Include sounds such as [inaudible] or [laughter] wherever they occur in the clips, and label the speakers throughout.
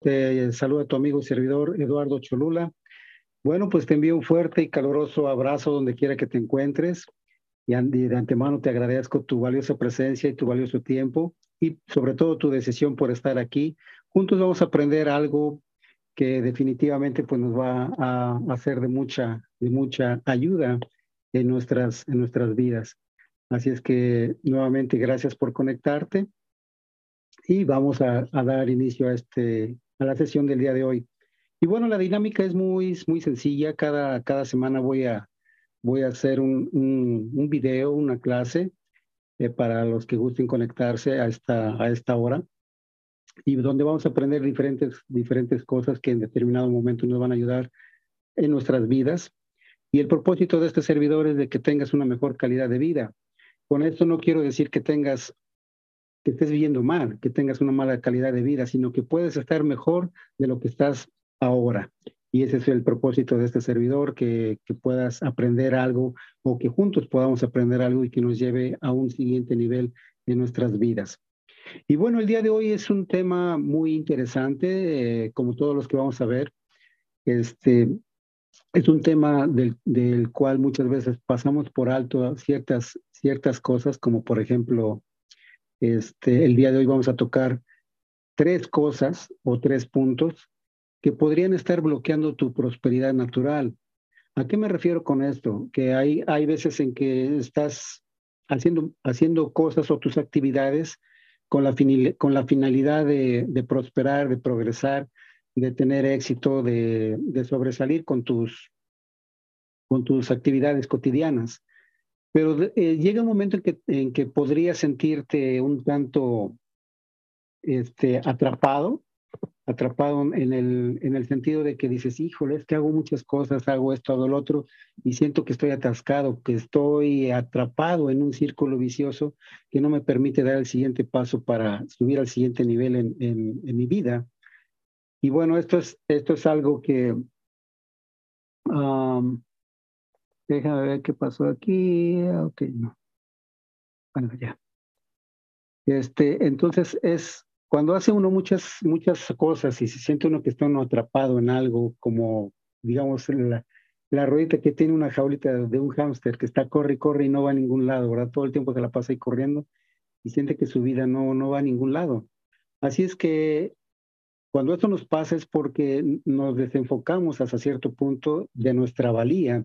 Speaker 1: Te saluda tu amigo y servidor Eduardo Cholula. Bueno, pues te envío un fuerte y caluroso abrazo donde quiera que te encuentres. Y de antemano te agradezco tu valiosa presencia y tu valioso tiempo y sobre todo tu decisión por estar aquí. Juntos vamos a aprender algo que definitivamente pues, nos va a hacer de mucha, de mucha ayuda en nuestras, en nuestras vidas. Así es que nuevamente gracias por conectarte y vamos a dar inicio a este, a la sesión del día de hoy. Y bueno, la dinámica es muy, muy sencilla. Cada, cada semana voy a, voy a hacer un, un, video, una clase eh, para los que gusten conectarse a esta, a esta hora y donde vamos a aprender diferentes, diferentes cosas que en determinado momento nos van a ayudar en nuestras vidas. Y el propósito de este servidor es de que tengas una mejor calidad de vida. Con esto no quiero decir que tengas que estés viviendo mal, que tengas una mala calidad de vida, sino que puedes estar mejor de lo que estás ahora. Y ese es el propósito de este servidor, que, que puedas aprender algo o que juntos podamos aprender algo y que nos lleve a un siguiente nivel en nuestras vidas. Y bueno, el día de hoy es un tema muy interesante, eh, como todos los que vamos a ver. Este, es un tema del, del, cual muchas veces pasamos por alto ciertas, ciertas cosas, como por ejemplo este, el día de hoy vamos a tocar tres cosas o tres puntos que podrían estar bloqueando tu prosperidad natural. ¿A qué me refiero con esto? Que hay, hay veces en que estás haciendo, haciendo cosas o tus actividades con la, finalidad de, de, prosperar, de progresar, de tener éxito, de, de sobresalir con tus, con tus actividades cotidianas. Pero eh, llega un momento en que, en que podrías sentirte un tanto este, atrapado, atrapado en el, en el sentido de que dices, híjole, es que hago muchas cosas, hago esto, hago lo otro, y siento que estoy atascado, que estoy atrapado en un círculo vicioso que no me permite dar el siguiente paso para subir al siguiente nivel en, en, en mi vida. Y bueno, esto es, esto es algo que um, Déjame ver qué pasó aquí. Ok, no. Bueno, ya. Este, entonces es cuando hace uno muchas, muchas cosas y se siente uno que está uno atrapado en algo, como digamos la, la ruedita que tiene una jaulita de un hámster que está corre corre y no va a ningún lado, ¿verdad? Todo el tiempo se la pasa ahí corriendo y siente que su vida no, no va a ningún lado. Así es que cuando esto nos pasa es porque nos desenfocamos hasta cierto punto de nuestra valía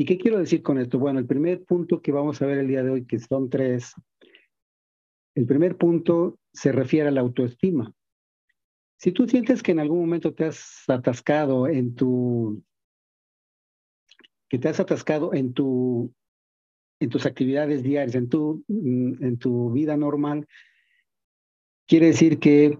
Speaker 1: ¿Y qué quiero decir con esto? Bueno, el primer punto que vamos a ver el día de hoy, que son tres, el primer punto se refiere a la autoestima. Si tú sientes que en algún momento te has atascado en tu, que te has atascado en tu, en tus actividades diarias, en tu, en tu vida normal, quiere decir que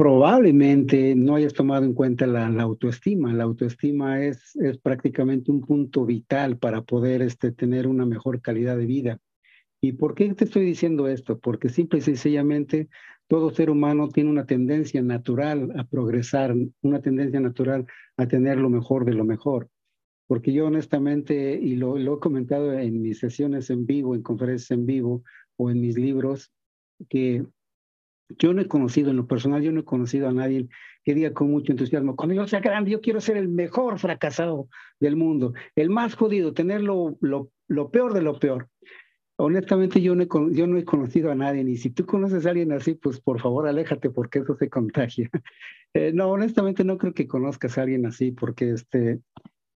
Speaker 1: probablemente no hayas tomado en cuenta la, autoestima. La autoestima es, prácticamente un punto vital para poder este, tener una mejor calidad de vida. ¿Y por qué te estoy diciendo esto? Porque simple y sencillamente todo ser humano tiene una tendencia natural a progresar, una tendencia natural a tener lo mejor de lo mejor. Porque yo honestamente, y lo, lo he comentado en mis sesiones en vivo, en conferencias en vivo o en mis libros, que yo no he conocido, en lo personal, yo no he conocido a nadie que diga con mucho entusiasmo, cuando yo sea grande, yo quiero ser el mejor fracasado del mundo, el más jodido, tener lo, lo, peor de lo peor. Honestamente, yo no, he, yo no he conocido a nadie, y si tú conoces a alguien así, pues por favor, aléjate porque eso se contagia. [laughs] Eh, no, honestamente no creo que conozcas a alguien así, porque este,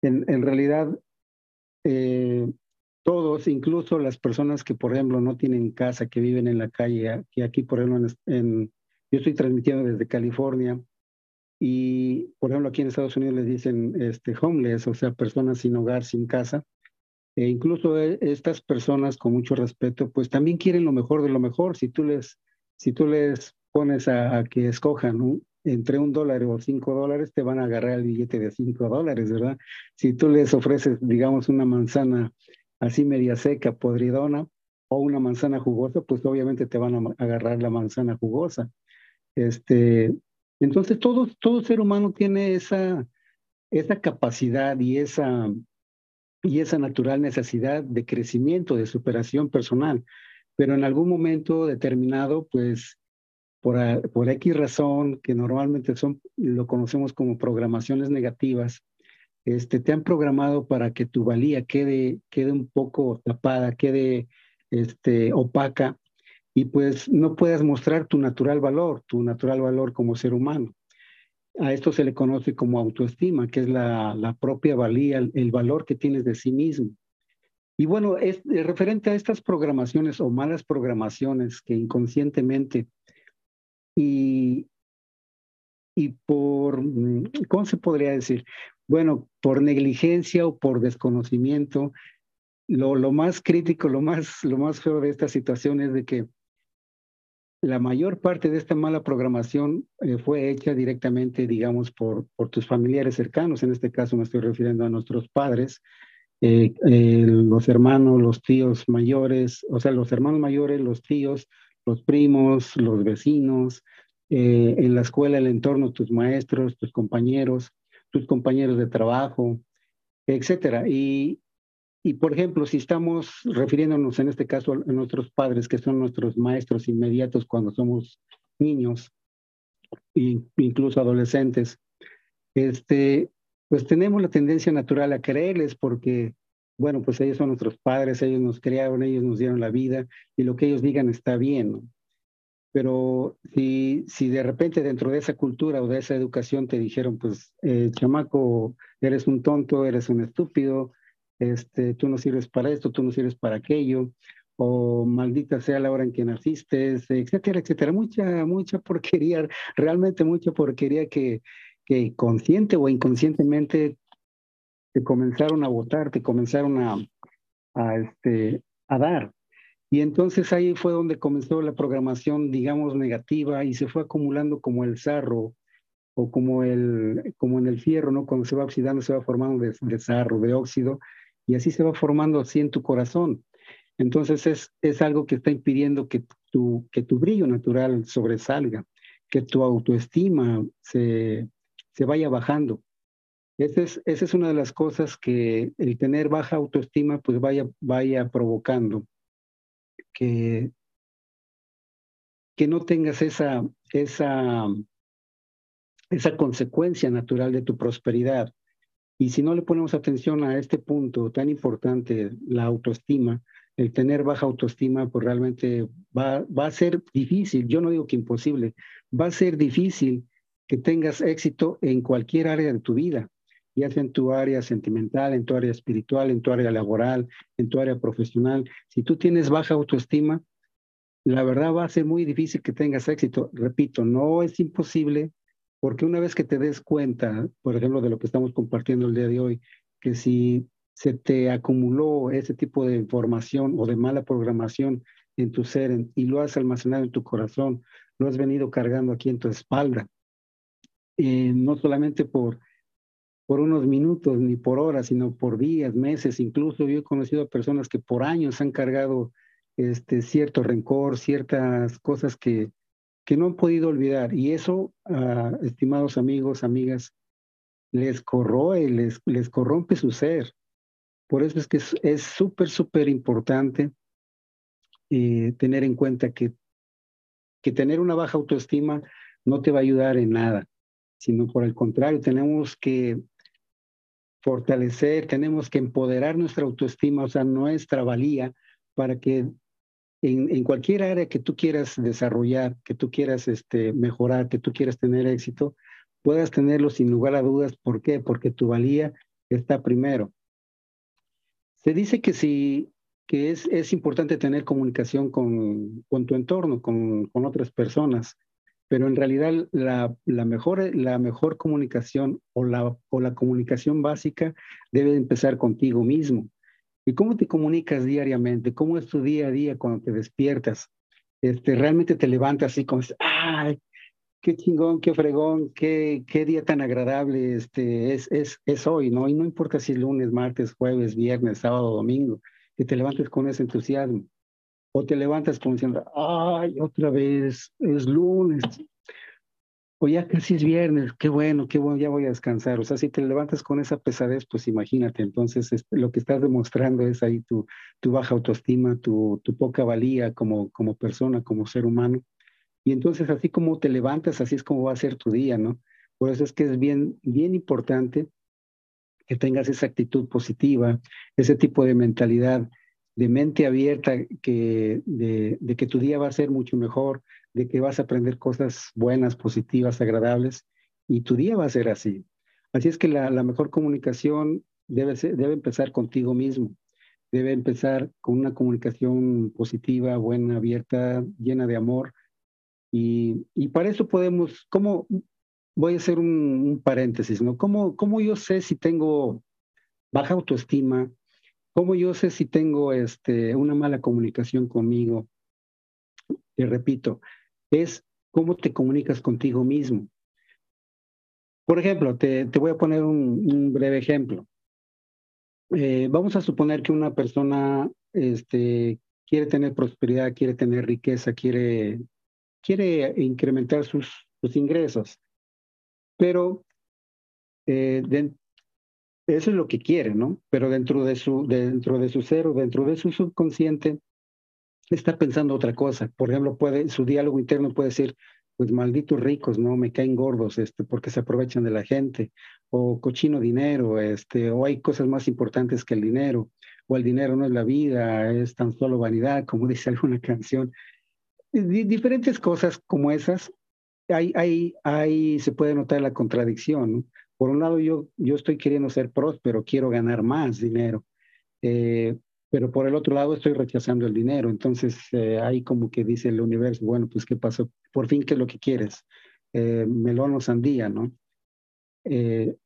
Speaker 1: en, en realidad eh, todos, incluso las personas que, por ejemplo, no tienen casa, que viven en la calle, que aquí, por ejemplo, en, yo estoy transmitiendo desde California y, por ejemplo, aquí en Estados Unidos les dicen este, homeless, o sea, personas sin hogar, sin casa. E incluso eh, estas personas, con mucho respeto, pues también quieren lo mejor de lo mejor. Si tú les, si tú les pones a, que escojan entre un dólar o cinco dólares, te van a agarrar el billete de cinco dólares, ¿verdad? Si tú les ofreces, digamos, una manzana así media seca, podridona, o una manzana jugosa, pues obviamente te van a agarrar la manzana jugosa. Este, entonces, todo, todo ser humano tiene esa, esa capacidad y esa, y esa natural necesidad de crecimiento, de superación personal, pero en algún momento determinado, pues por, por X razón, que normalmente son, lo conocemos como programaciones negativas, este, te han programado para que tu valía quede, quede un poco tapada, quede este, opaca y pues no puedas mostrar tu natural valor, tu natural valor como ser humano. A esto se le conoce como autoestima, que es la, propia valía, el, valor que tienes de sí mismo. Y bueno, es referente a estas programaciones o malas programaciones que inconscientemente y, y por, ¿cómo se podría decir? Bueno, por negligencia o por desconocimiento, lo, más crítico, lo más, lo más feo de esta situación es de que la mayor parte de esta mala programación eh, fue hecha directamente, digamos, por, por tus familiares cercanos. En este caso me estoy refiriendo a nuestros padres, eh, eh, los hermanos, los tíos mayores, o sea, los hermanos mayores, los tíos, los primos, los vecinos, en la escuela, el entorno, tus maestros, tus compañeros, tus compañeros de trabajo, etcétera. Y, y por ejemplo, si estamos refiriéndonos en este caso a nuestros padres, que son nuestros maestros inmediatos cuando somos niños, incluso adolescentes, este, pues tenemos la tendencia natural a creerles porque, bueno, pues ellos son nuestros padres, ellos nos criaron, ellos nos dieron la vida y lo que ellos digan está bien, ¿no? Pero si, si de repente dentro de esa cultura o de esa educación te dijeron, pues, eh, chamaco, eres un tonto, eres un estúpido, este, tú no sirves para esto, tú no sirves para aquello, o maldita sea la hora en que naciste, etcétera, etcétera. Mucha, mucha porquería, realmente mucha porquería que, que consciente o inconscientemente te comenzaron a votar, te comenzaron a, este, a dar. Y entonces ahí fue donde comenzó la programación, digamos, negativa y se fue acumulando como el sarro o como, el, como en el fierro, ¿no? Cuando se va oxidando, se va formando de, de sarro, de óxido, y así se va formando así en tu corazón. Entonces es, es algo que está impidiendo que tu, que tu brillo natural sobresalga, que tu autoestima se, se vaya bajando. Esa es, esa es una de las cosas que el tener baja autoestima pues vaya, vaya provocando que, que no tengas esa, esa, esa consecuencia natural de tu prosperidad. Y si no le ponemos atención a este punto tan importante, la autoestima, el tener baja autoestima, pues realmente va, va a ser difícil, yo no digo que imposible, va a ser difícil que tengas éxito en cualquier área de tu vida, ya sea en tu área sentimental, en tu área espiritual, en tu área laboral, en tu área profesional. Si tú tienes baja autoestima, la verdad va a ser muy difícil que tengas éxito. Repito, no es imposible, porque una vez que te des cuenta, por ejemplo, de lo que estamos compartiendo el día de hoy, que si se te acumuló ese tipo de información o de mala programación en tu ser y lo has almacenado en tu corazón, lo has venido cargando aquí en tu espalda, eh, no solamente por, por unos minutos ni por horas, sino por días, meses, incluso yo he conocido a personas que por años han cargado este, cierto rencor, ciertas cosas que, que no han podido olvidar. Y eso, uh, estimados amigos, amigas, les corroe, les, les corrompe su ser. Por eso es que es súper, súper importante eh, tener en cuenta que, que tener una baja autoestima no te va a ayudar en nada, sino por el contrario, tenemos que fortalecer, tenemos que empoderar nuestra autoestima, o sea, nuestra valía, para que en, cualquier área que tú quieras desarrollar, que tú quieras este, mejorar, que tú quieras tener éxito, puedas tenerlo sin lugar a dudas. ¿Por qué? Porque tu valía está primero. Se dice que sí, que es, es importante tener comunicación con, con tu entorno, con, con, otras personas, pero en realidad la, la, mejor, la mejor comunicación o la, o la comunicación básica debe empezar contigo mismo. ¿Y cómo te comunicas diariamente? ¿Cómo es tu día a día cuando te despiertas? Este, realmente te levantas así como, ¡ay! Qué chingón, qué fregón, qué, qué día tan agradable este, es, es, es hoy, ¿no? Y no importa si es lunes, martes, jueves, viernes, sábado, domingo, que te levantes con ese entusiasmo. O te levantas como diciendo, ay, otra vez, es lunes, o ya casi es viernes, qué bueno, qué bueno, ya voy a descansar. O sea, si te levantas con esa pesadez, pues imagínate, entonces este, lo que estás demostrando es ahí tu, tu baja autoestima, tu, tu poca valía como, como persona, como ser humano. Y entonces así como te levantas, así es como va a ser tu día, ¿no? Por eso es que es bien, bien importante que tengas esa actitud positiva, ese tipo de mentalidad, de mente abierta, que, de, que tu día va a ser mucho mejor, de que vas a aprender cosas buenas, positivas, agradables, y tu día va a ser así. Así es que la, la mejor comunicación debe, debe empezar contigo mismo, debe empezar con una comunicación positiva, buena, abierta, llena de amor. Y, y para eso podemos, ¿cómo, voy a hacer un, paréntesis, ¿no? ¿Cómo, ¿Cómo, yo sé si tengo baja autoestima? ¿Cómo yo sé si tengo este, una mala comunicación conmigo? Te repito, es cómo te comunicas contigo mismo. Por ejemplo, te, voy a poner un, breve ejemplo. Eh, vamos a suponer que una persona este, quiere tener prosperidad, quiere tener riqueza, quiere, incrementar sus, ingresos. Pero eh, eso es lo que quiere, ¿no? Pero dentro de su, dentro de su ser dentro de su subconsciente, está pensando otra cosa. Por ejemplo, puede, su diálogo interno puede decir, pues malditos ricos, ¿no? Me caen gordos, este, porque se aprovechan de la gente, o cochino dinero, este, o hay cosas más importantes que el dinero, o el dinero no es la vida, es tan solo vanidad, como dice alguna canción. diferentes cosas como esas ahí, ahí, ahí se puede notar la contradicción. Por un lado, yo, yo estoy queriendo ser próspero, quiero ganar más dinero, eh, pero por el otro lado estoy rechazando el dinero. Entonces, eh, ahí como que dice el universo, bueno, pues ¿qué pasó? Por fin, ¿qué es lo que quieres? Eh, melón o sandía, ¿no? Se,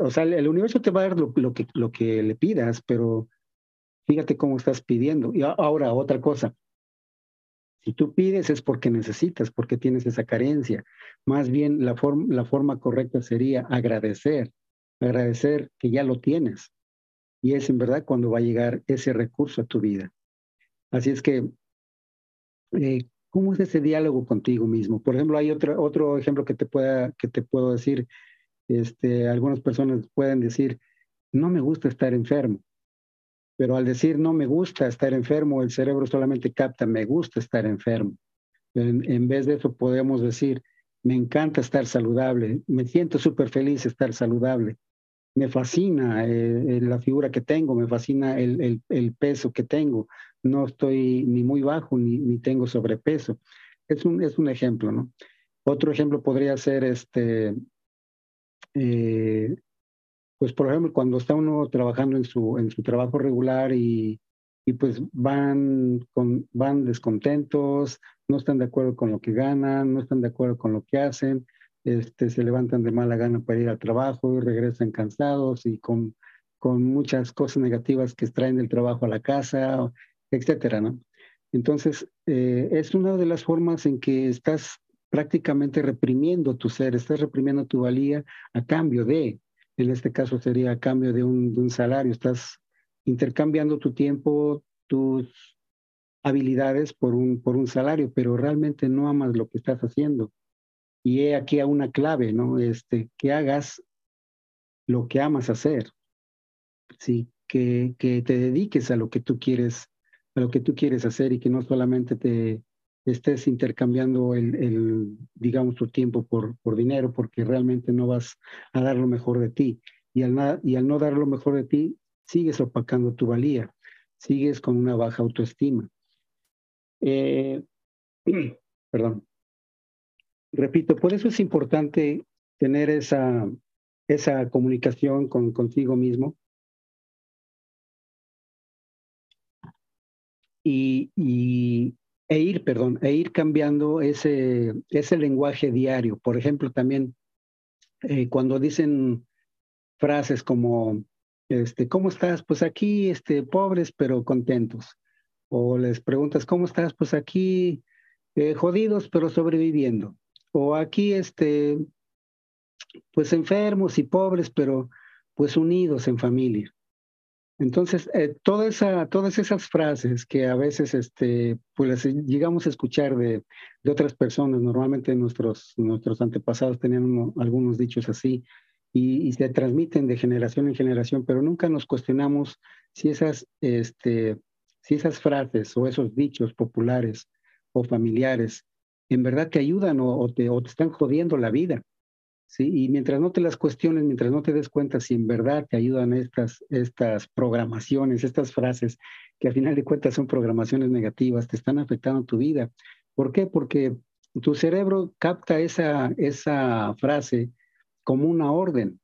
Speaker 1: o sea, el universo te va a dar lo, lo, que, lo que le pidas, pero fíjate cómo estás pidiendo. Y ahora, otra cosa, si tú pides es porque necesitas, porque tienes esa carencia. Más bien la, la forma correcta sería agradecer, agradecer que ya lo tienes. Y es en verdad cuando va a llegar ese recurso a tu vida. Así es que, eh, ¿cómo es ese diálogo contigo mismo? Por ejemplo, hay otro, otro ejemplo que te, pueda, que te puedo decir. Este, algunas personas pueden decir, no me gusta estar enfermo. Pero al decir no me gusta estar enfermo, el cerebro solamente capta me gusta estar enfermo. En, vez de eso podemos decir me encanta estar saludable, me siento súper feliz estar saludable, me fascina eh, la figura que tengo, me fascina el, el, peso que tengo, no estoy ni muy bajo ni, ni tengo sobrepeso. Es un, es un ejemplo, ¿no? Otro ejemplo podría ser este, eh, pues por ejemplo, cuando está uno trabajando en su, en su trabajo regular y, y pues van, con, van descontentos, no están de acuerdo con lo que ganan, no están de acuerdo con lo que hacen, este, se levantan de mala gana para ir al trabajo y regresan cansados y con, con muchas cosas negativas que extraen del trabajo a la casa, etcétera, ¿no? Entonces, eh, es una de las formas en que estás prácticamente reprimiendo tu ser, estás reprimiendo tu valía a cambio de en este caso sería a cambio de un, salario. Estás intercambiando tu tiempo, tus habilidades por un, por un salario, pero realmente no amas lo que estás haciendo. Y he aquí a una clave, ¿no? Este, que hagas lo que amas hacer. Sí, que, que te dediques a lo que tú quieres, a lo que tú quieres hacer y que no solamente te, estés intercambiando el, el, digamos, tu tiempo por, por dinero, porque realmente no vas a dar lo mejor de ti. Y al, y al no dar lo mejor de ti, sigues opacando tu valía, sigues con una baja autoestima. Eh, [clears throat] perdón. Repito, por eso es importante tener esa, esa comunicación con, contigo mismo. Y, y, e ir, perdón, e ir cambiando ese, ese lenguaje diario. Por ejemplo, también eh, cuando dicen frases como, este, ¿cómo estás? Pues aquí, este, pobres pero contentos. O les preguntas, ¿cómo estás? Pues aquí, eh, jodidos pero sobreviviendo. O aquí, este, pues enfermos y pobres pero pues unidos en familia. Entonces, eh, todas esas frases que a veces este, pues, llegamos a escuchar de, otras personas, normalmente nuestros, antepasados tenían algunos dichos así, y, se transmiten de generación en generación, pero nunca nos cuestionamos si esas, este, frases o esos dichos populares o familiares, en verdad te ayudan o, te, o te están jodiendo la vida. ¿Sí? Y mientras no te las cuestiones, mientras no te des cuenta si en verdad te ayudan estas, estas programaciones, estas frases, que al final de cuentas son programaciones negativas, te están afectando tu vida. ¿Por qué? Porque tu cerebro capta esa, esa frase como una orden.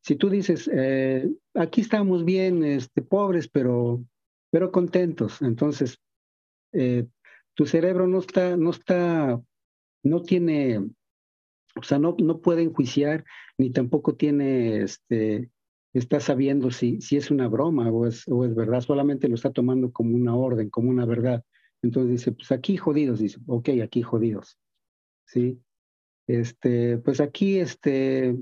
Speaker 1: Si tú dices, eh, aquí estamos bien, este, pobres, pero, pero contentos, entonces eh, tu cerebro no está, no está, no tiene, o sea, no, no puede enjuiciar, ni tampoco tiene, este, está sabiendo si, si es una broma o es, o es verdad, solamente lo está tomando como una orden, como una verdad. Entonces dice, pues aquí jodidos, dice, ok, aquí jodidos. ¿Sí? Este, pues aquí, este,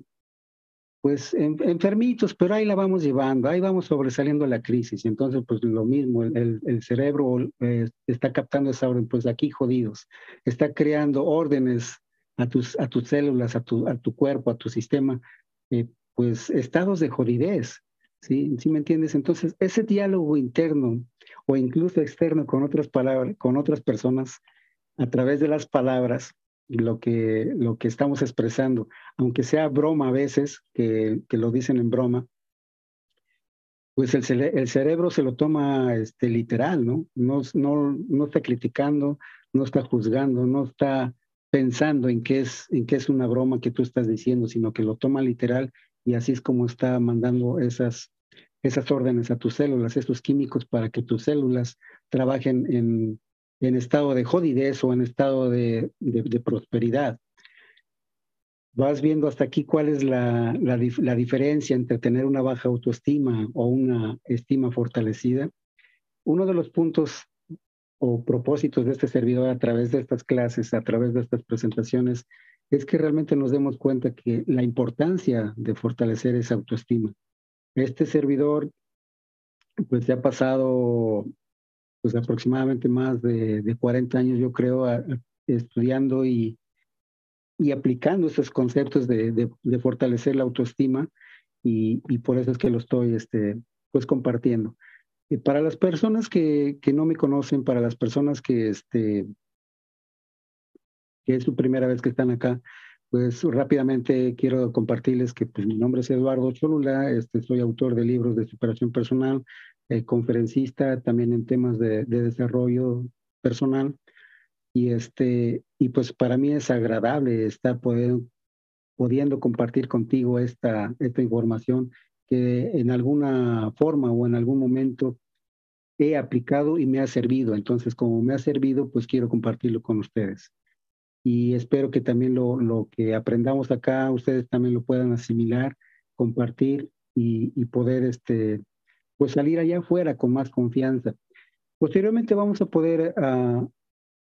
Speaker 1: pues enfermitos, pero ahí la vamos llevando, ahí vamos sobresaliendo la crisis. Entonces, pues lo mismo, el, el cerebro eh, está captando esa orden, pues aquí jodidos, está creando órdenes a tus, a tus células, a tu, a tu cuerpo, a tu sistema, eh, pues estados de jodidez. ¿Sí? ¿Sí me entiendes? Entonces, ese diálogo interno o incluso externo con otras palabras, con otras personas, a través de las palabras, lo que, lo que estamos expresando, aunque sea broma a veces, que, que lo dicen en broma, pues el, el, cerebro se lo toma este, literal, ¿no? ¿no? No, no está criticando, no está juzgando, no está pensando en qué, es, en qué es una broma que tú estás diciendo, sino que lo toma literal y así es como está mandando esas, esas órdenes a tus células, esos químicos para que tus células trabajen en, en estado de jodidez o en estado de, de, prosperidad. Vas viendo hasta aquí cuál es la, la, la, diferencia entre tener una baja autoestima o una estima fortalecida. Uno de los puntos o propósitos de este servidor a través de estas clases, a través de estas presentaciones, es que realmente nos demos cuenta que la importancia de fortalecer esa autoestima. Este servidor, pues se ha pasado pues aproximadamente más de, de 40 años, yo creo, estudiando y, y aplicando esos conceptos de, de, fortalecer la autoestima y, y, por eso es que lo estoy este, pues compartiendo. Y para las personas que, que, no me conocen, para las personas que, este, que es su primera vez que están acá, pues rápidamente quiero compartirles que pues, mi nombre es Eduardo Cholula, este, soy autor de libros de superación personal, eh, conferencista también en temas de, desarrollo personal. Y, este, y pues para mí es agradable estar pudiendo compartir contigo esta, esta información que en alguna forma o en algún momento he aplicado y me ha servido. Entonces, como me ha servido, pues quiero compartirlo con ustedes. Y espero que también lo, lo que aprendamos acá, ustedes también lo puedan asimilar, compartir y, y poder este, pues salir allá afuera con más confianza. Posteriormente vamos a poder ah,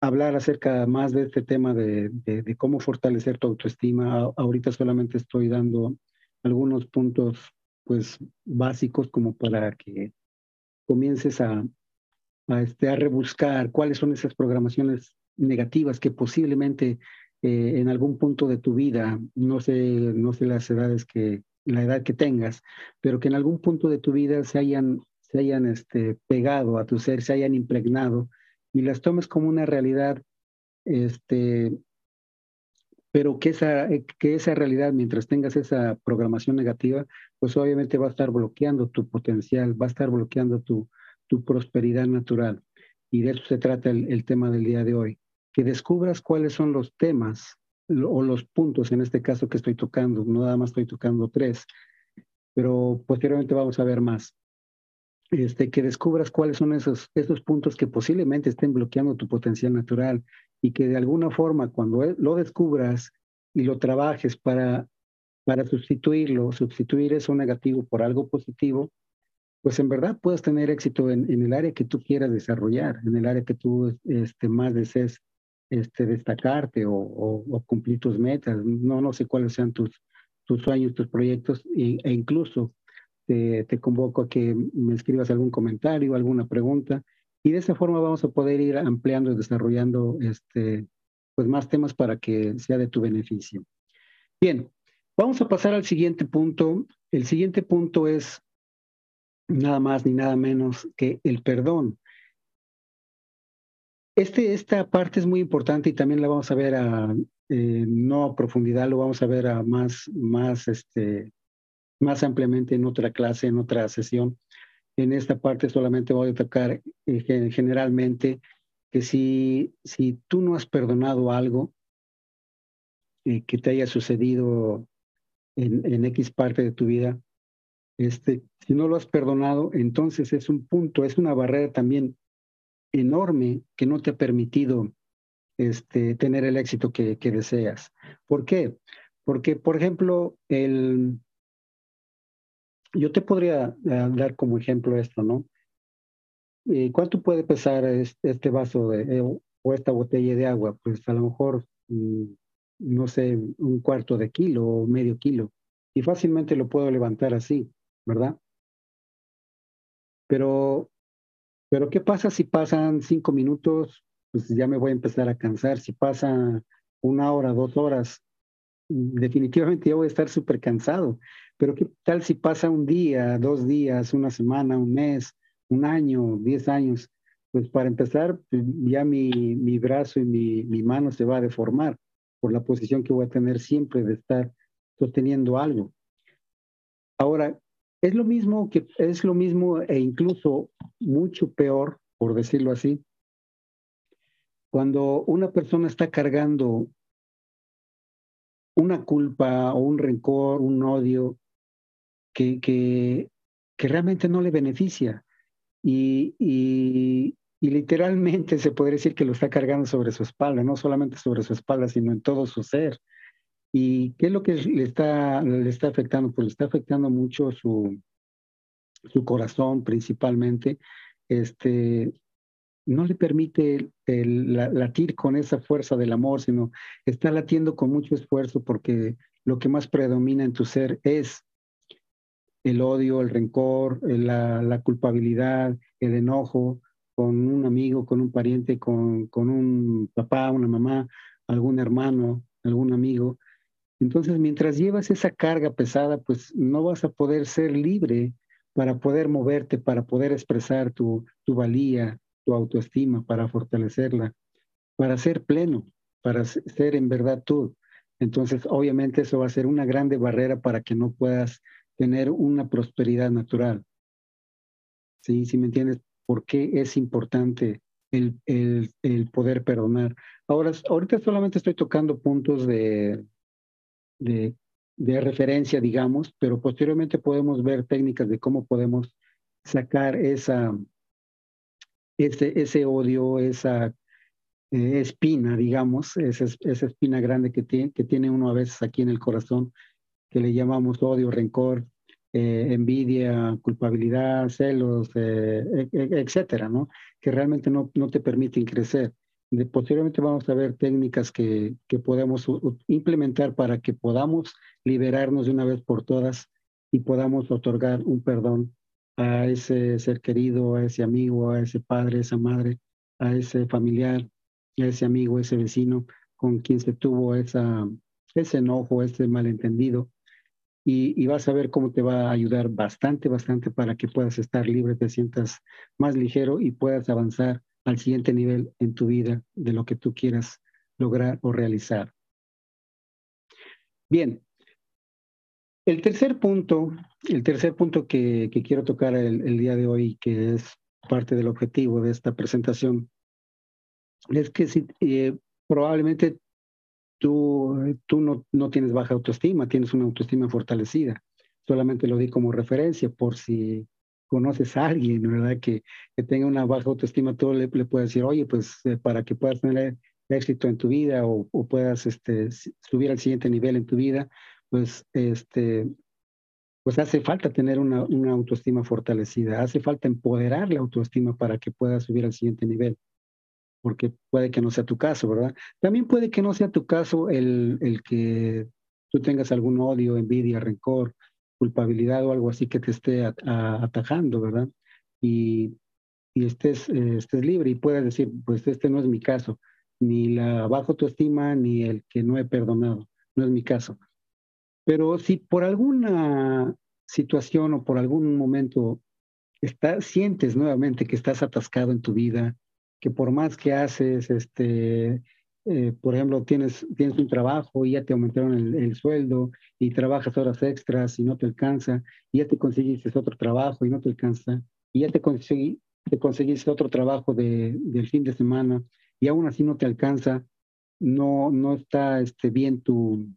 Speaker 1: hablar acerca más de este tema de, de, cómo fortalecer tu autoestima. ahorita solamente estoy dando algunos puntos pues básicos como para que comiences a, a, este, a rebuscar cuáles son esas programaciones negativas que posiblemente eh, en algún punto de tu vida, no sé, no sé las edades que, la edad que tengas, pero que en algún punto de tu vida se hayan, se hayan este, pegado a tu ser, se hayan impregnado y las tomes como una realidad, este, pero que esa, que esa realidad, mientras tengas esa programación negativa, pues obviamente va a estar bloqueando tu potencial, va a estar bloqueando tu, tu prosperidad natural. Y de eso se trata el, el tema del día de hoy, que descubras cuáles son los temas o los puntos en este caso que estoy tocando, no nada más estoy tocando tres, pero posteriormente vamos a ver más. Este, que descubras cuáles son esos, esos puntos que posiblemente estén bloqueando tu potencial natural y que de alguna forma cuando e, lo descubras y lo trabajes para, para sustituirlo, sustituir eso negativo por algo positivo, pues en verdad puedes tener éxito en, en el área que tú quieras desarrollar, en el área que tú este, más desees este, destacarte o, o, cumplir tus metas. No, no sé cuáles sean tus, tus sueños, tus proyectos, e, e incluso te, te, convoco a que me escribas algún comentario, alguna pregunta, y de esa forma vamos a poder ir ampliando y desarrollando este, pues más temas para que sea de tu beneficio. Bien, vamos a pasar al siguiente punto. El siguiente punto es nada más ni nada menos que el perdón. este, esta parte es muy importante y también la vamos a ver a, eh, no a profundidad, lo vamos a ver a más, más, este, más ampliamente en otra clase, en otra sesión. En esta parte solamente voy a tocar eh, generalmente que si, si tú no has perdonado algo eh, que te haya sucedido en, en, X parte de tu vida, este, si no lo has perdonado, entonces es un punto, es una barrera también enorme que no te ha permitido este, tener el éxito que, que deseas. ¿Por qué? Porque, por ejemplo, el, yo te podría eh, dar como ejemplo esto, ¿no? Eh, ¿Cuánto puede pesar este, vaso de, eh, o esta botella de agua? Pues a lo mejor, mm, no sé, un cuarto de kilo o medio kilo. Y fácilmente lo puedo levantar así, ¿verdad? Pero, pero ¿qué pasa si pasan cinco minutos? Pues ya me voy a empezar a cansar. Si pasa una hora, dos horas, definitivamente yo voy a estar súper cansado. Pero ¿qué tal si pasa un día, dos días, una semana, un mes, un año, diez años? Pues para empezar, pues, ya mi, mi brazo y mi, mi mano se va a deformar por la posición que voy a tener siempre de estar sosteniendo algo. Ahora, es lo mismo que es lo mismo e incluso mucho peor, por decirlo así, cuando una persona está cargando una culpa o un rencor, un odio que, que, que realmente no le beneficia. Y, y, literalmente se podría decir que lo está cargando sobre su espalda, no solamente sobre su espalda, sino en todo su ser. ¿Y qué es lo que le está, le está afectando? Pues le está afectando mucho su, su corazón principalmente. Este, no le permite latir con esa fuerza del amor, sino está latiendo con mucho esfuerzo porque lo que más predomina en tu ser es el odio, el rencor, la, la culpabilidad, el enojo con un amigo, con un pariente, con, con un papá, una mamá, algún hermano, algún amigo. Entonces, mientras llevas esa carga pesada, pues no vas a poder ser libre para poder moverte, para poder expresar tu, tu valía, tu autoestima, para fortalecerla, para ser pleno, para ser en verdad tú. Entonces, obviamente eso va a ser una grande barrera para que no puedas tener una prosperidad natural. ¿Sí? ¿Sí me entiendes? ¿Por qué es importante el, el, el poder perdonar? Ahora, ahorita solamente estoy tocando puntos de, de, de referencia, digamos, pero posteriormente podemos ver técnicas de cómo podemos sacar esa, ese, ese odio, esa eh, espina, digamos, esa, esa espina grande que tiene, que tiene uno a veces aquí en el corazón, que le llamamos odio, rencor, eh, envidia, culpabilidad, celos, eh, e, e, etcétera, ¿no? Que realmente no, no te permiten crecer. De, posteriormente vamos a ver técnicas que, que podemos implementar para que podamos liberarnos de una vez por todas y podamos otorgar un perdón a ese ser querido, a ese amigo, a ese padre, a esa madre, a ese familiar, a ese amigo, a ese vecino con quien se tuvo esa, ese enojo, ese malentendido. Y, vas a ver cómo te va a ayudar bastante, bastante para que puedas estar libre, te sientas más ligero y puedas avanzar al siguiente nivel en tu vida de lo que tú quieras lograr o realizar. Bien, el tercer punto, el tercer punto que, quiero tocar el, día de hoy, que es parte del objetivo de esta presentación, es que si eh, probablemente tú, tú no, no tienes baja autoestima, tienes una autoestima fortalecida. Solamente lo di como referencia por si conoces a alguien, ¿verdad? Que, que tenga una baja autoestima, tú le, le puedes decir, oye, pues eh, para que puedas tener éxito en tu vida o, puedas este, subir al siguiente nivel en tu vida, pues, este, pues hace falta tener una, una autoestima fortalecida, hace falta empoderar la autoestima para que puedas subir al siguiente nivel, porque puede que no sea tu caso, ¿verdad? También puede que no sea tu caso el, el que tú tengas algún odio, envidia, rencor, culpabilidad o algo así que te esté atajando, ¿verdad? Y, y estés, eh, estés libre y puedas decir, pues este no es mi caso, ni la baja autoestima, ni el que no he perdonado, no es mi caso. Pero si por alguna situación o por algún momento está, sientes nuevamente que estás atascado en tu vida, que por más que haces, este, eh, por ejemplo, tienes, tienes un trabajo y ya te aumentaron el, sueldo y trabajas horas extras y no te alcanza, y ya te conseguiste otro trabajo y no te alcanza, y ya te, conseguí, te conseguiste otro trabajo de, del fin de semana y aún así no te alcanza, no, no está este, bien tu,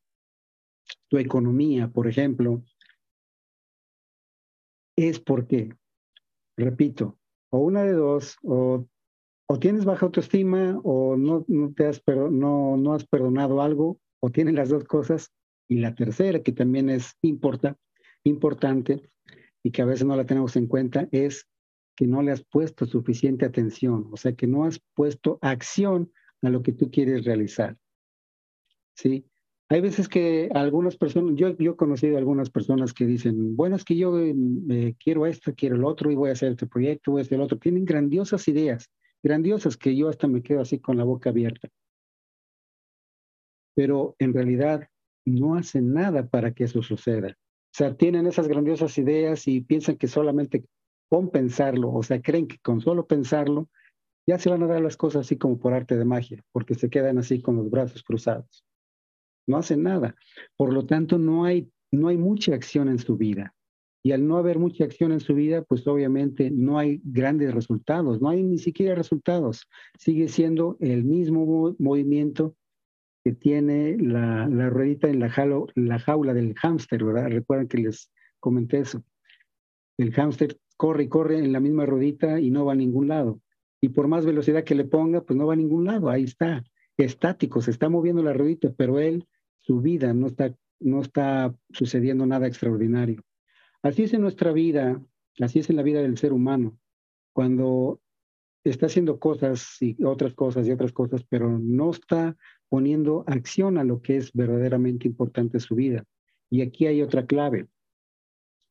Speaker 1: tu economía, por ejemplo, es porque, repito, o una de dos, o o tienes baja autoestima o no, no, te has, no, no has perdonado algo, o tienes las dos cosas. Y la tercera, que también es importa, importante y que a veces no la tenemos en cuenta, es que no le has puesto suficiente atención, o sea, que no has puesto acción a lo que tú quieres realizar. ¿Sí? Hay veces que algunas personas, yo, yo he conocido algunas personas que dicen, bueno, es que yo eh, quiero esto, quiero el otro y voy a hacer este proyecto, voy a hacer el otro. Tienen grandiosas ideas, grandiosas que yo hasta me quedo así con la boca abierta. Pero en realidad no hacen nada para que eso suceda. O sea, tienen esas grandiosas ideas y piensan que solamente con pensarlo, o sea, creen que con solo pensarlo, ya se van a dar las cosas así como por arte de magia, porque se quedan así con los brazos cruzados. No hacen nada. Por lo tanto, no hay, no hay mucha acción en su vida. Y al no haber mucha acción en su vida, pues obviamente no hay grandes resultados, no hay ni siquiera resultados. Sigue siendo el mismo movimiento que tiene la, la ruedita en la, la jaula del hámster, ¿verdad? Recuerden que les comenté eso. El hámster corre y corre en la misma ruedita y no va a ningún lado. Y por más velocidad que le ponga, pues no va a ningún lado. Ahí está, estático, se está moviendo la ruedita, pero él, su vida, no está, no está sucediendo nada extraordinario. Así es en nuestra vida, así es en la vida del ser humano. Cuando está haciendo cosas y otras cosas y otras cosas, pero no está poniendo acción a lo que es verdaderamente importante en su vida. Y aquí hay otra clave.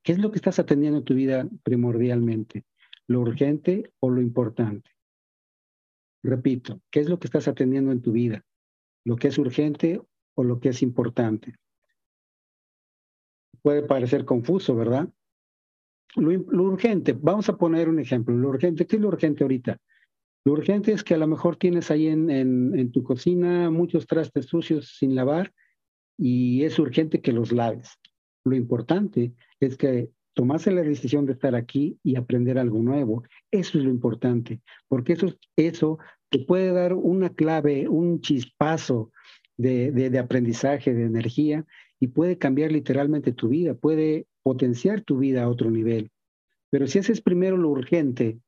Speaker 1: ¿Qué es lo que estás atendiendo en tu vida primordialmente? ¿Lo urgente o lo importante? Repito, ¿qué es lo que estás atendiendo en tu vida? ¿Lo que es urgente o lo que es importante? Puede parecer confuso, ¿verdad? Lo, urgente, vamos a poner un ejemplo. Lo urgente, ¿qué es lo urgente ahorita? Lo urgente es que a lo mejor tienes ahí en, en, tu cocina muchos trastes sucios sin lavar y es urgente que los laves. Lo importante es que tomase la decisión de estar aquí y aprender algo nuevo. Eso es lo importante, porque eso, eso te puede dar una clave, un chispazo de, de aprendizaje, de energía, y puede cambiar literalmente tu vida, puede potenciar tu vida a otro nivel. Pero si haces primero lo urgente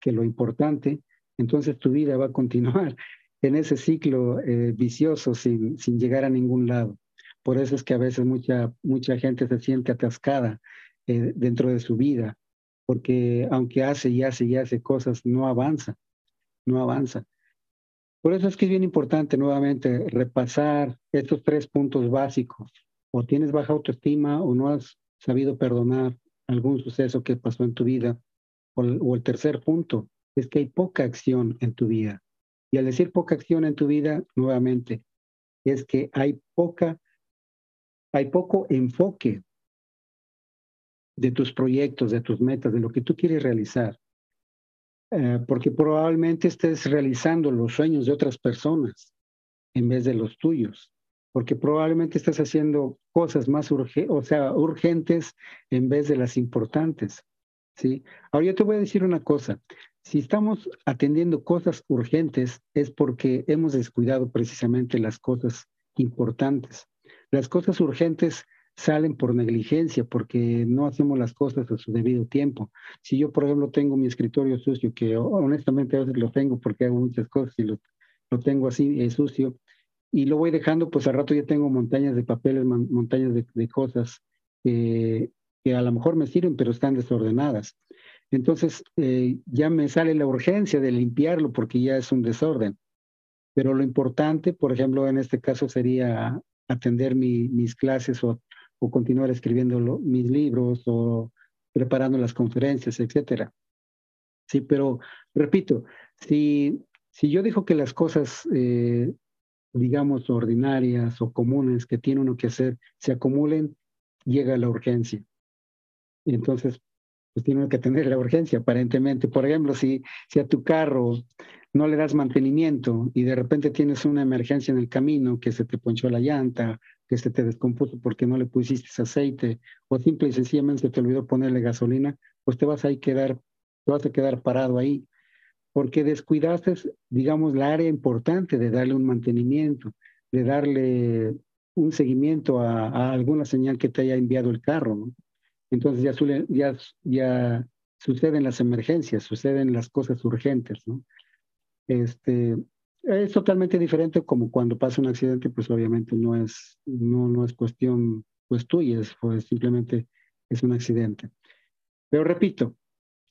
Speaker 1: que lo importante, entonces tu vida va a continuar [laughs] en ese ciclo eh, vicioso sin, sin llegar a ningún lado. Por eso es que a veces mucha, mucha gente se siente atascada eh, dentro de su vida, porque aunque hace y hace y hace cosas, no avanza, no avanza. Por eso es que es bien importante nuevamente repasar estos tres puntos básicos. O tienes baja autoestima o no has sabido perdonar algún suceso que pasó en tu vida. O, el tercer punto es que hay poca acción en tu vida. Y al decir poca acción en tu vida, nuevamente, es que hay poca, hay poco enfoque de tus proyectos, de tus metas, de lo que tú quieres realizar. Eh, porque probablemente estés realizando los sueños de otras personas en vez de los tuyos, porque probablemente estás haciendo cosas más o sea, urgentes en vez de las importantes. ¿sí? Ahora yo te voy a decir una cosa, si estamos atendiendo cosas urgentes es porque hemos descuidado precisamente las cosas importantes. Las cosas urgentes salen por negligencia, porque no hacemos las cosas a su debido tiempo. Si yo, por ejemplo, tengo mi escritorio sucio, que honestamente a veces lo tengo porque hago muchas cosas y lo, lo tengo así es sucio, y lo voy dejando, pues al rato ya tengo montañas de papeles, montañas de, cosas que a lo mejor me sirven, pero están desordenadas. Entonces, eh, ya me sale la urgencia de limpiarlo porque ya es un desorden. Pero lo importante, por ejemplo, en este caso sería atender mis clases o o continuar escribiendo mis libros o preparando las conferencias, etcétera. Sí, pero repito, si, si yo digo que las cosas, eh, digamos, ordinarias o comunes que tiene uno que hacer se acumulen, llega la urgencia. Y entonces, pues tiene que tener la urgencia aparentemente. Por ejemplo, si, si a tu carro no le das mantenimiento y de repente tienes una emergencia en el camino, que se te ponchó la llanta, que se te descompuso porque no le pusiste aceite o simple y sencillamente se te olvidó ponerle gasolina, pues te vas a quedar, te vas a quedar parado ahí porque descuidaste, digamos, la área importante de darle un mantenimiento, de darle un seguimiento a, alguna señal que te haya enviado el carro, ¿no? Entonces ya, ya, ya suceden las emergencias, suceden las cosas urgentes, ¿no? Este, es totalmente diferente como cuando pasa un accidente, pues obviamente no es, no, no es cuestión pues tuya, es pues simplemente es un accidente. Pero repito,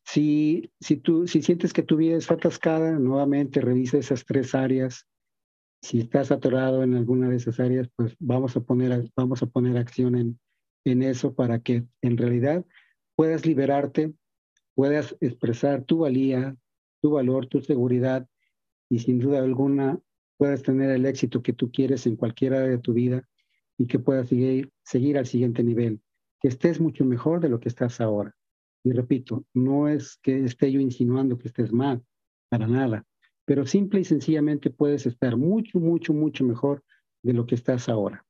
Speaker 1: si, si, tú, si sientes que tu vida está atascada, nuevamente revisa esas tres áreas. Si estás atorado en alguna de esas áreas, pues vamos a poner, vamos a poner acción en, en eso para que en realidad puedas liberarte, puedas expresar tu valía, tu valor, tu seguridad y sin duda alguna puedas tener el éxito que tú quieres en cualquiera de tu vida y que puedas seguir, seguir al siguiente nivel, que estés mucho mejor de lo que estás ahora. Y repito, no es que esté yo insinuando que estés mal, para nada, pero simple y sencillamente puedes estar mucho, mucho, mucho mejor de lo que estás ahora.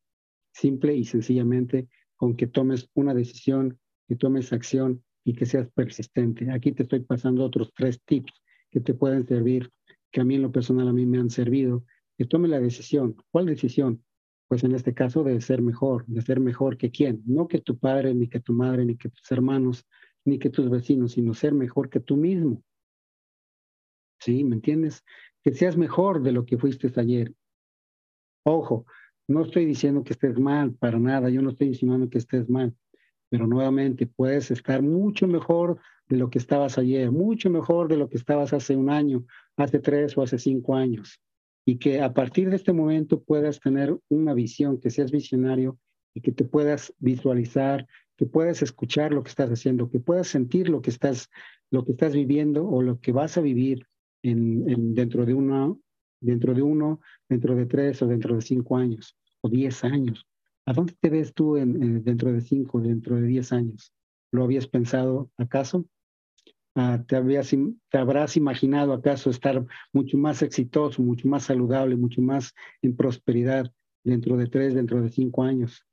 Speaker 1: Simple y sencillamente con que tomes una decisión, que tomes acción y que seas persistente. Aquí te estoy pasando otros tres tips que te pueden servir, que a mí en lo personal a mí me han servido, que tome la decisión. ¿Cuál decisión? Pues en este caso de ser mejor, de ser mejor que quién, no que tu padre, ni que tu madre, ni que tus hermanos, ni que tus vecinos, sino ser mejor que tú mismo. ¿Sí? ¿Me entiendes? Que seas mejor de lo que fuiste ayer. Ojo, no estoy diciendo que estés mal, para nada, yo no estoy insinuando que estés mal, pero nuevamente puedes estar mucho mejor de lo que estabas ayer, mucho mejor de lo que estabas hace un año, hace tres o hace cinco años. Y que a partir de este momento puedas tener una visión, que seas visionario y que te puedas visualizar que puedas escuchar lo que estás haciendo, que puedas sentir lo que estás, lo que estás viviendo o lo que vas a vivir en, dentro de uno, dentro de uno, dentro de tres o dentro de cinco años o diez años. ¿A dónde te ves tú en, dentro de cinco, dentro de diez años? ¿Lo habías pensado acaso? Ah, ¿te, habías, ¿Te habrás imaginado acaso estar mucho más exitoso, mucho más saludable, mucho más en prosperidad dentro de tres, dentro de cinco años?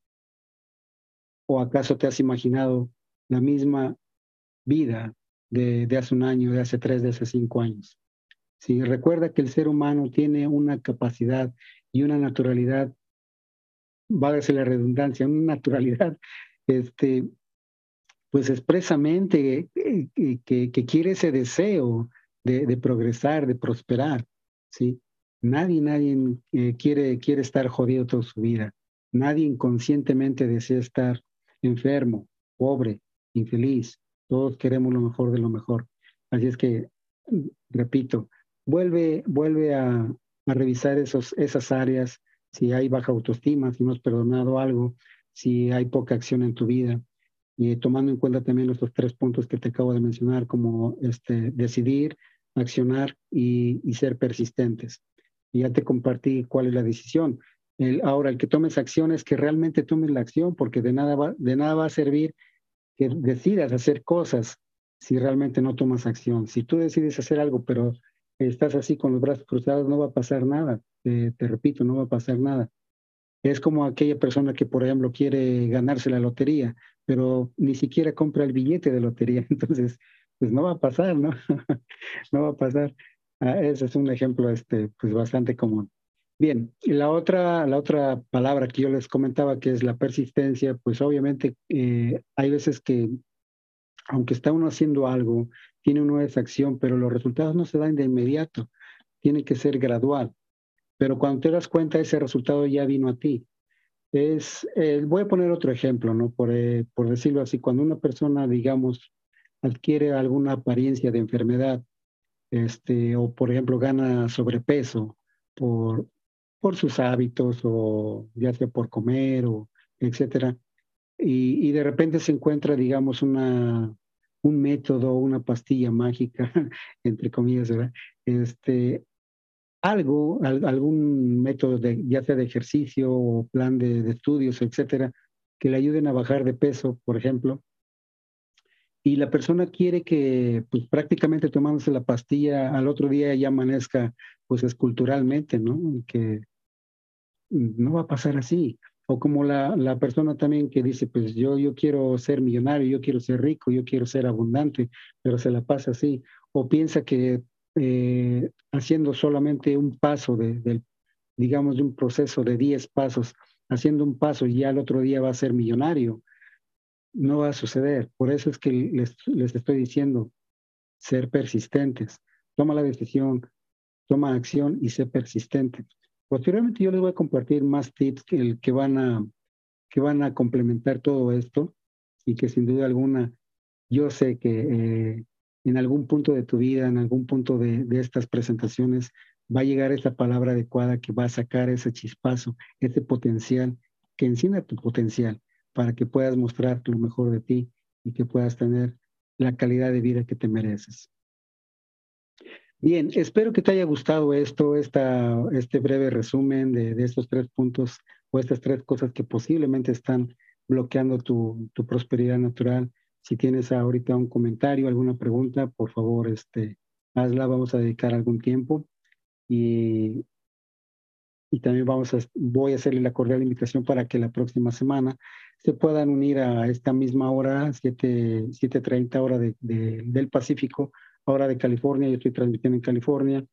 Speaker 1: ¿O acaso te has imaginado la misma vida de, hace un año, de hace tres, de hace cinco años? Si recuerda que el ser humano tiene una capacidad y una naturalidad, válgase la redundancia, una naturalidad, este, pues expresamente eh, eh, que, quiere ese deseo de, progresar, de prosperar, ¿sí? Nadie, nadie eh, quiere, quiere estar jodido toda su vida. Nadie inconscientemente desea estar enfermo, pobre, infeliz. Todos queremos lo mejor de lo mejor. Así es que, repito, vuelve, vuelve a, revisar esos, esas áreas, si hay baja autoestima, si no has perdonado algo, si hay poca acción en tu vida, tomando en cuenta también estos tres puntos que te acabo de mencionar, como este, decidir, accionar y, ser persistentes. Ya te compartí cuál es la decisión ahora, el que tomes acción es que realmente tomes la acción, porque de nada, va, de nada va a servir que decidas hacer cosas si realmente no tomas acción. Si tú decides hacer algo, pero estás así con los brazos cruzados, no va a pasar nada. te repito, no va a pasar nada. Es como aquella persona que, por ejemplo, quiere ganarse la lotería, pero ni siquiera compra el billete de lotería. [laughs] Entonces, pues no va a pasar, ¿no? [laughs] no va a pasar. Ah, ese es un ejemplo este, pues bastante común. Bien, la otra, la otra palabra que yo les comentaba, que es la persistencia, pues obviamente eh, hay veces que, aunque está uno haciendo algo, tiene uno esa acción, pero los resultados no se dan de inmediato, tiene que ser gradual. Pero cuando te das cuenta, ese resultado ya vino a ti. Es, eh, voy a poner otro ejemplo, ¿no? Por, eh, por decirlo así, cuando una persona, digamos, adquiere alguna apariencia de enfermedad, este, o por ejemplo gana sobrepeso por, por sus hábitos o ya sea por comer o etcétera. Y, de repente se encuentra, digamos, una, un método, una pastilla mágica, [laughs] entre comillas, ¿verdad? Este, algo, algún método, de, ya sea de ejercicio o plan de, estudios, etcétera, que le ayuden a bajar de peso, por ejemplo. y la persona quiere que pues prácticamente tomándose la pastilla al otro día ya amanezca pues esculturalmente, ¿no? Que no va a pasar así. O como la, la, persona también que dice, pues yo, yo quiero ser millonario, yo quiero ser rico, yo quiero ser abundante, pero se la pasa así. O piensa que eh, haciendo solamente un paso de, del, digamos, de un proceso de 10 pasos, haciendo un paso y ya el otro día va a ser millonario. No va a suceder. Por eso es que les, les estoy diciendo, ser persistentes. Toma la decisión, toma acción y sé persistente. Posteriormente yo les voy a compartir más tips que, que, van a, que van a complementar todo esto y que sin duda alguna yo sé que eh, en algún punto de tu vida, en algún punto de, estas presentaciones, va a llegar esa palabra adecuada que va a sacar ese chispazo, ese potencial, que encienda tu potencial para que puedas mostrar lo mejor de ti y que puedas tener la calidad de vida que te mereces. Bien, espero que te haya gustado esto, esta, este breve resumen de, estos tres puntos o estas tres cosas que posiblemente están bloqueando tu, prosperidad natural. Si tienes ahorita un comentario, alguna pregunta, por favor, este, hazla, vamos a dedicar algún tiempo. Y, y también vamos a, voy a hacerle la cordial invitación para que la próxima semana se puedan unir a esta misma hora, 7.30 hora de, de, del Pacífico, hora de California, yo estoy transmitiendo en California,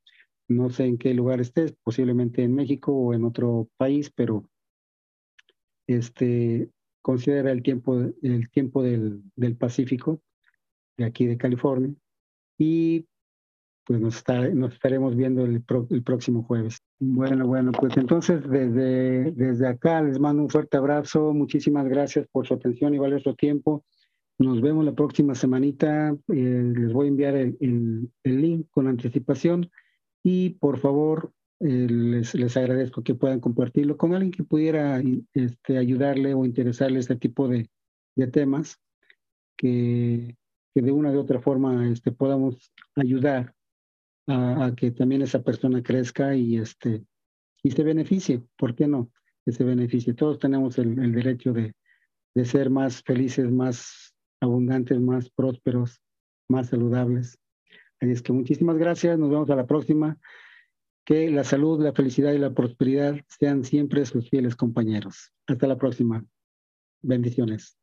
Speaker 1: no sé en qué lugar estés, posiblemente en México o en otro país, pero este, considera el tiempo, el tiempo del, del Pacífico, de aquí de California, y pues nos, está, nos estaremos viendo el, pro, el, próximo jueves. Bueno, bueno, pues entonces desde, desde acá les mando un fuerte abrazo, muchísimas gracias por su atención y valioso tiempo. Nos vemos la próxima semanita. Eh, les voy a enviar el, el, el, link con anticipación y por favor eh, les, les, agradezco que puedan compartirlo con alguien que pudiera este, ayudarle o interesarle este tipo de, de temas que, que, de una u otra forma este, podamos ayudar a, a, que también esa persona crezca y, este, y se beneficie. ¿Por qué no? Que se beneficie. Todos tenemos el, el derecho de, de ser más felices, más abundantes, más prósperos, más saludables. Así es que muchísimas gracias, nos vemos a la próxima. Que la salud, la felicidad y la prosperidad sean siempre sus fieles compañeros. Hasta la próxima. Bendiciones.